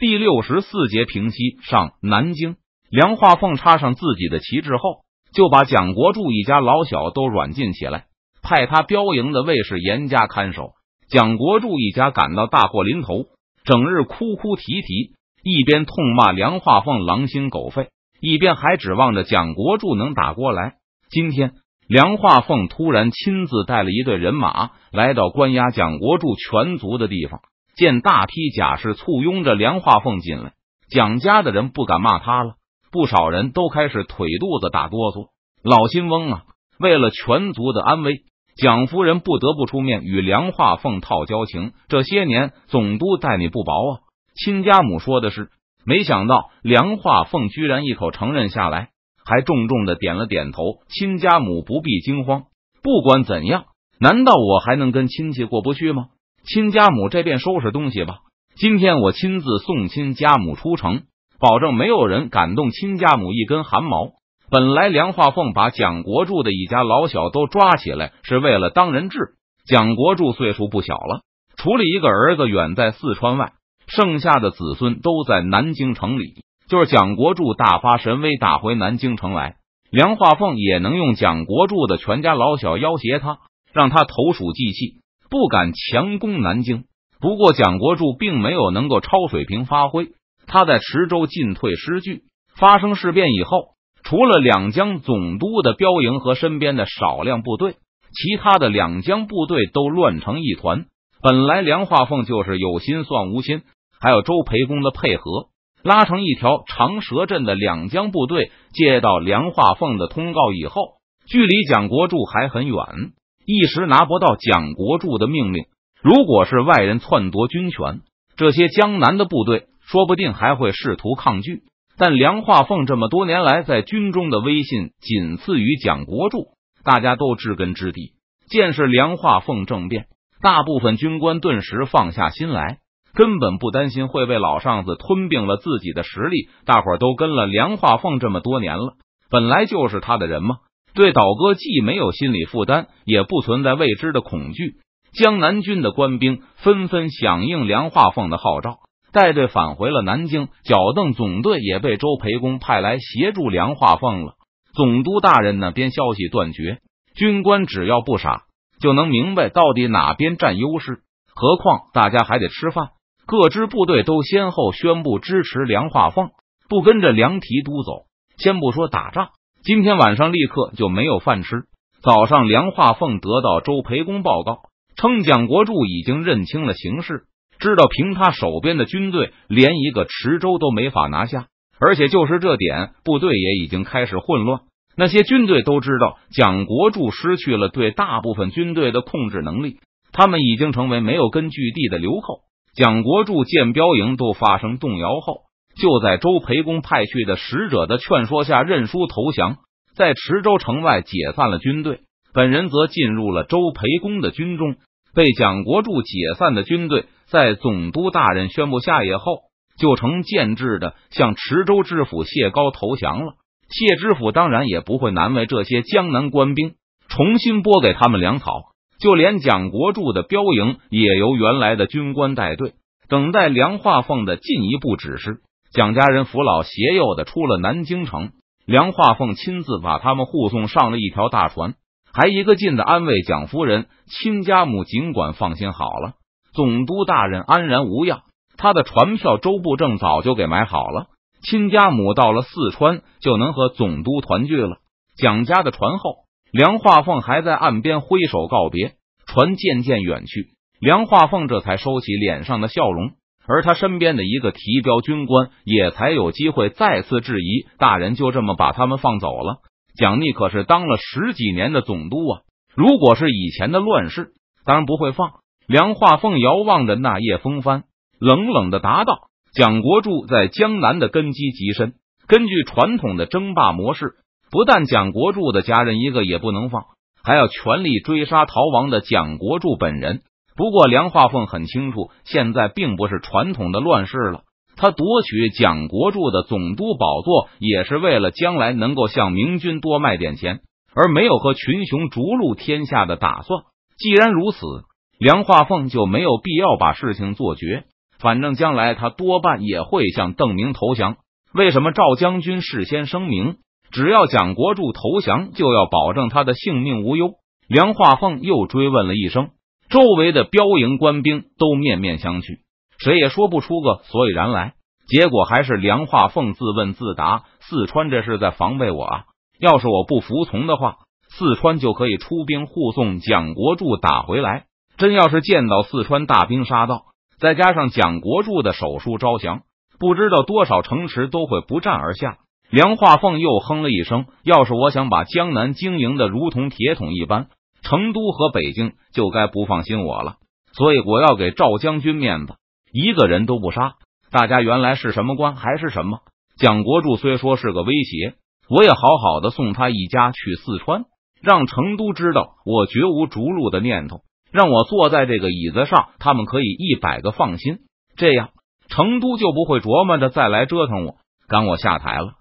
第六十四节平息上南京，梁化凤插上自己的旗帜后，就把蒋国柱一家老小都软禁起来，派他标营的卫士严加看守。蒋国柱一家感到大祸临头，整日哭哭啼啼，一边痛骂梁化凤狼心狗肺，一边还指望着蒋国柱能打过来。今天，梁化凤突然亲自带了一队人马来到关押蒋国柱全族的地方，见大批甲士簇拥着梁化凤进来，蒋家的人不敢骂他了，不少人都开始腿肚子打哆嗦。老新翁啊，为了全族的安危。蒋夫人不得不出面与梁化凤套交情。这些年，总督待你不薄啊。亲家母说的是，没想到梁化凤居然一口承认下来，还重重的点了点头。亲家母不必惊慌，不管怎样，难道我还能跟亲戚过不去吗？亲家母这便收拾东西吧。今天我亲自送亲家母出城，保证没有人敢动亲家母一根汗毛。本来梁化凤把蒋国柱的一家老小都抓起来，是为了当人质。蒋国柱岁数不小了，除了一个儿子远在四川外，剩下的子孙都在南京城里。就是蒋国柱大发神威打回南京城来，梁化凤也能用蒋国柱的全家老小要挟他，让他投鼠忌器，不敢强攻南京。不过蒋国柱并没有能够超水平发挥，他在池州进退失据，发生事变以后。除了两江总督的标营和身边的少量部队，其他的两江部队都乱成一团。本来梁化凤就是有心算无心，还有周培公的配合，拉成一条长蛇阵的两江部队，接到梁化凤的通告以后，距离蒋国柱还很远，一时拿不到蒋国柱的命令。如果是外人篡夺军权，这些江南的部队说不定还会试图抗拒。但梁化凤这么多年来在军中的威信仅次于蒋国柱，大家都知根知底。见是梁化凤政变，大部分军官顿时放下心来，根本不担心会被老上司吞并了自己的实力。大伙都跟了梁化凤这么多年了，本来就是他的人嘛，对倒戈既没有心理负担，也不存在未知的恐惧。江南军的官兵纷纷响应梁化凤的号召。带队返回了南京，脚蹬总队也被周培公派来协助梁化凤了。总督大人那边消息断绝，军官只要不傻，就能明白到底哪边占优势。何况大家还得吃饭，各支部队都先后宣布支持梁化凤，不跟着梁提督走。先不说打仗，今天晚上立刻就没有饭吃。早上，梁化凤得到周培公报告，称蒋国柱已经认清了形势。知道凭他手边的军队，连一个池州都没法拿下，而且就是这点，部队也已经开始混乱。那些军队都知道蒋国柱失去了对大部分军队的控制能力，他们已经成为没有根据地的流寇。蒋国柱见标营都发生动摇后，就在周培公派去的使者的劝说下认输投降，在池州城外解散了军队。本人则进入了周培公的军中，被蒋国柱解散的军队。在总督大人宣布下野后，就成建制的向池州知府谢高投降了。谢知府当然也不会难为这些江南官兵，重新拨给他们粮草。就连蒋国柱的标营也由原来的军官带队，等待梁化凤的进一步指示。蒋家人扶老携幼的出了南京城，梁化凤亲自把他们护送上了一条大船，还一个劲的安慰蒋夫人：“亲家母尽管放心好了。”总督大人安然无恙，他的船票周部正早就给买好了。亲家母到了四川就能和总督团聚了。蒋家的船后，梁化凤还在岸边挥手告别，船渐渐远去，梁化凤这才收起脸上的笑容，而他身边的一个提标军官也才有机会再次质疑：大人就这么把他们放走了？蒋逆可是当了十几年的总督啊！如果是以前的乱世，当然不会放。梁化凤遥望着那叶风帆，冷冷的答道：“蒋国柱在江南的根基极深，根据传统的争霸模式，不但蒋国柱的家人一个也不能放，还要全力追杀逃亡的蒋国柱本人。不过，梁化凤很清楚，现在并不是传统的乱世了。他夺取蒋国柱的总督宝座，也是为了将来能够向明军多卖点钱，而没有和群雄逐鹿天下的打算。既然如此。”梁化凤就没有必要把事情做绝，反正将来他多半也会向邓明投降。为什么赵将军事先声明，只要蒋国柱投降，就要保证他的性命无忧？梁化凤又追问了一声，周围的标营官兵都面面相觑，谁也说不出个所以然来。结果还是梁化凤自问自答：四川这是在防备我啊！要是我不服从的话，四川就可以出兵护送蒋国柱打回来。真要是见到四川大兵杀到，再加上蒋国柱的手术招降，不知道多少城池都会不战而下。梁化凤又哼了一声：“要是我想把江南经营的如同铁桶一般，成都和北京就该不放心我了。所以我要给赵将军面子，一个人都不杀。大家原来是什么官还是什么？蒋国柱虽说是个威胁。”我也好好的送他一家去四川，让成都知道我绝无逐鹿的念头，让我坐在这个椅子上，他们可以一百个放心。这样，成都就不会琢磨着再来折腾我，赶我下台了。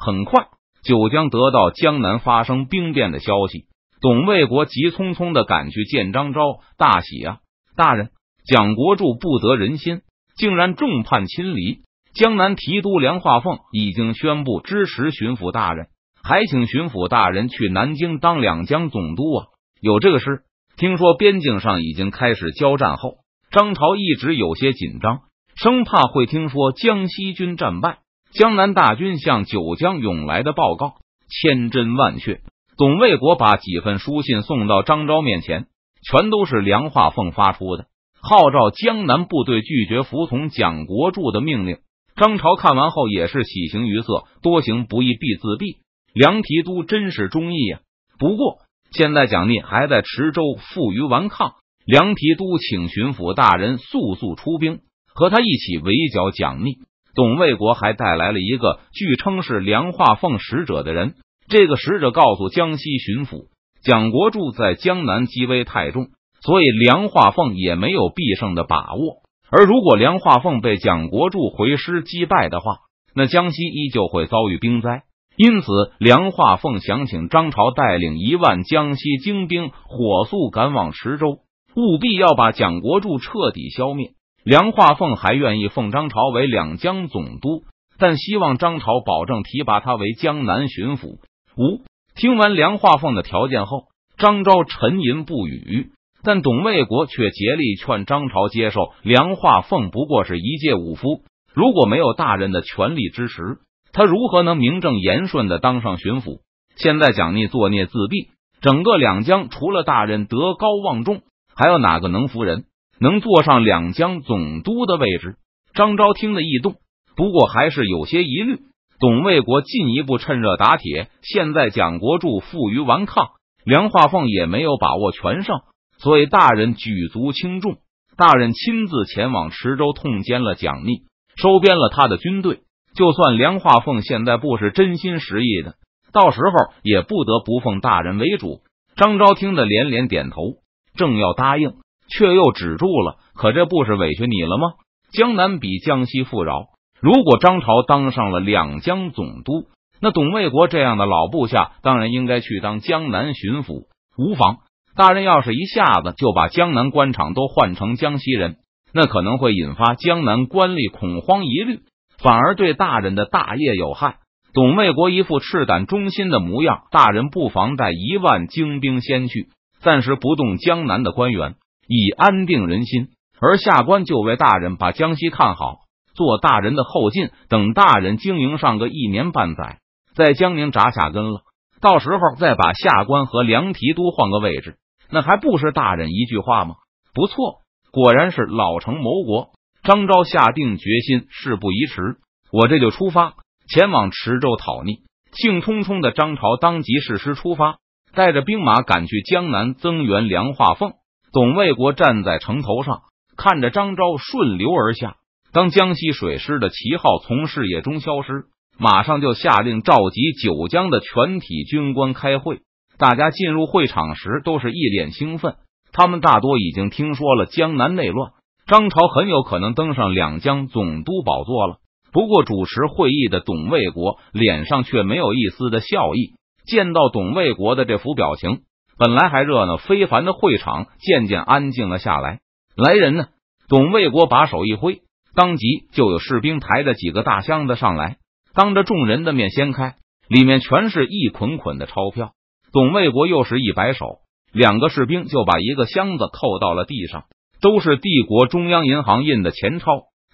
很快，九江得到江南发生兵变的消息，董卫国急匆匆的赶去见张昭，大喜啊！大人，蒋国柱不得人心，竟然众叛亲离。江南提督梁化凤已经宣布支持巡抚大人，还请巡抚大人去南京当两江总督啊！有这个事。听说边境上已经开始交战后，张朝一直有些紧张，生怕会听说江西军战败，江南大军向九江涌来的报告，千真万确。董卫国把几份书信送到张昭面前，全都是梁化凤发出的，号召江南部队拒绝服从蒋国柱的命令。张朝看完后也是喜形于色，多行不义必自毙。梁提督真是忠义呀！不过现在蒋聂还在池州负隅顽抗，梁提督请巡抚大人速速出兵，和他一起围剿蒋聂。董卫国还带来了一个据称是梁化凤使者的人，这个使者告诉江西巡抚，蒋国柱在江南积威太重，所以梁化凤也没有必胜的把握。而如果梁化凤被蒋国柱回师击败的话，那江西依旧会遭遇兵灾。因此，梁化凤想请张朝带领一万江西精兵火速赶往池州，务必要把蒋国柱彻底消灭。梁化凤还愿意奉张朝为两江总督，但希望张朝保证提拔他为江南巡抚。五听完梁化凤的条件后，张昭沉吟不语。但董卫国却竭力劝张朝接受梁化凤，不过是一介武夫，如果没有大人的全力支持，他如何能名正言顺的当上巡抚？现在蒋逆作孽自毙，整个两江除了大人德高望重，还有哪个能服人，能坐上两江总督的位置？张昭听得异动，不过还是有些疑虑。董卫国进一步趁热打铁，现在蒋国柱负隅顽抗，梁化凤也没有把握全胜。所以，大人举足轻重，大人亲自前往池州，痛歼了蒋逆，收编了他的军队。就算梁化凤现在不是真心实意的，到时候也不得不奉大人为主。张昭听得连连点头，正要答应，却又止住了。可这不是委屈你了吗？江南比江西富饶，如果张朝当上了两江总督，那董卫国这样的老部下当然应该去当江南巡抚，无妨。大人要是一下子就把江南官场都换成江西人，那可能会引发江南官吏恐慌疑虑，反而对大人的大业有害。董卫国一副赤胆忠心的模样，大人不妨带一万精兵先去，暂时不动江南的官员，以安定人心。而下官就为大人把江西看好，做大人的后进。等大人经营上个一年半载，在江宁扎下根了，到时候再把下官和梁提督换个位置。那还不是大人一句话吗？不错，果然是老成谋国。张昭下定决心，事不宜迟，我这就出发前往池州讨逆。兴冲冲的张朝当即誓师出发，带着兵马赶去江南增援梁化凤。董卫国站在城头上，看着张昭顺流而下。当江西水师的旗号从视野中消失，马上就下令召集九江的全体军官开会。大家进入会场时都是一脸兴奋，他们大多已经听说了江南内乱，张朝很有可能登上两江总督宝座了。不过主持会议的董卫国脸上却没有一丝的笑意。见到董卫国的这副表情，本来还热闹非凡的会场渐渐安静了下来。来人呢！董卫国把手一挥，当即就有士兵抬着几个大箱子上来，当着众人的面掀开，里面全是一捆捆的钞票。董卫国又是一摆手，两个士兵就把一个箱子扣到了地上，都是帝国中央银行印的钱钞。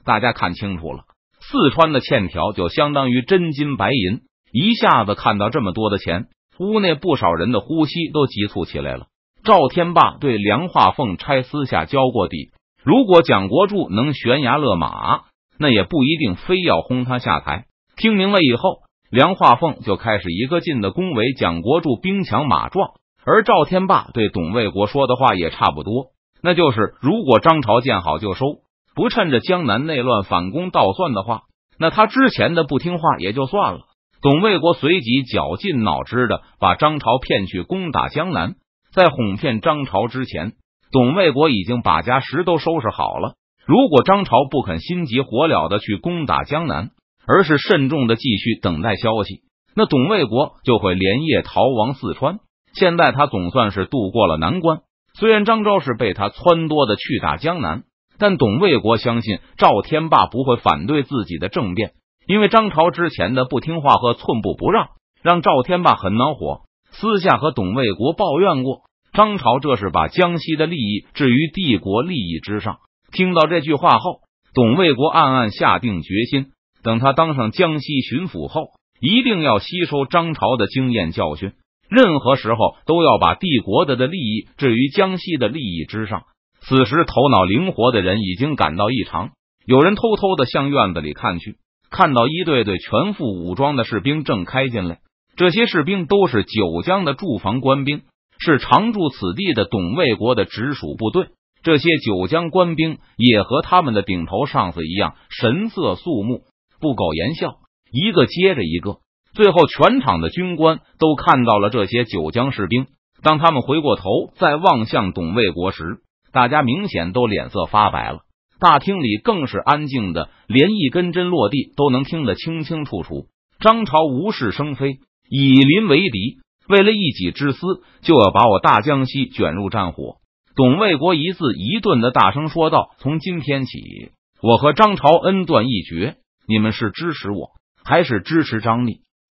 大家看清楚了，四川的欠条就相当于真金白银。一下子看到这么多的钱，屋内不少人的呼吸都急促起来了。赵天霸对梁化凤差私下交过底，如果蒋国柱能悬崖勒马，那也不一定非要轰他下台。听明了以后。梁化凤就开始一个劲的恭维蒋国柱兵强马壮，而赵天霸对董卫国说的话也差不多，那就是如果张朝见好就收，不趁着江南内乱反攻倒算的话，那他之前的不听话也就算了。董卫国随即绞尽脑汁的把张朝骗去攻打江南，在哄骗张朝之前，董卫国已经把家什都收拾好了。如果张朝不肯心急火燎的去攻打江南，而是慎重的继续等待消息，那董卫国就会连夜逃亡四川。现在他总算是渡过了难关，虽然张昭是被他撺掇的去打江南，但董卫国相信赵天霸不会反对自己的政变，因为张朝之前的不听话和寸步不让，让赵天霸很恼火，私下和董卫国抱怨过。张朝这是把江西的利益置于帝国利益之上。听到这句话后，董卫国暗暗下定决心。等他当上江西巡抚后，一定要吸收张朝的经验教训，任何时候都要把帝国的的利益置于江西的利益之上。此时，头脑灵活的人已经感到异常，有人偷偷的向院子里看去，看到一队队全副武装的士兵正开进来。这些士兵都是九江的驻防官兵，是常驻此地的董卫国的直属部队。这些九江官兵也和他们的顶头上司一样，神色肃穆。不苟言笑，一个接着一个，最后全场的军官都看到了这些九江士兵。当他们回过头再望向董卫国时，大家明显都脸色发白了。大厅里更是安静的，连一根针落地都能听得清清楚楚。张朝无事生非，以邻为敌，为了一己之私，就要把我大江西卷入战火。董卫国一字一顿的大声说道：“从今天起，我和张朝恩断义绝。”你们是支持我，还是支持张立？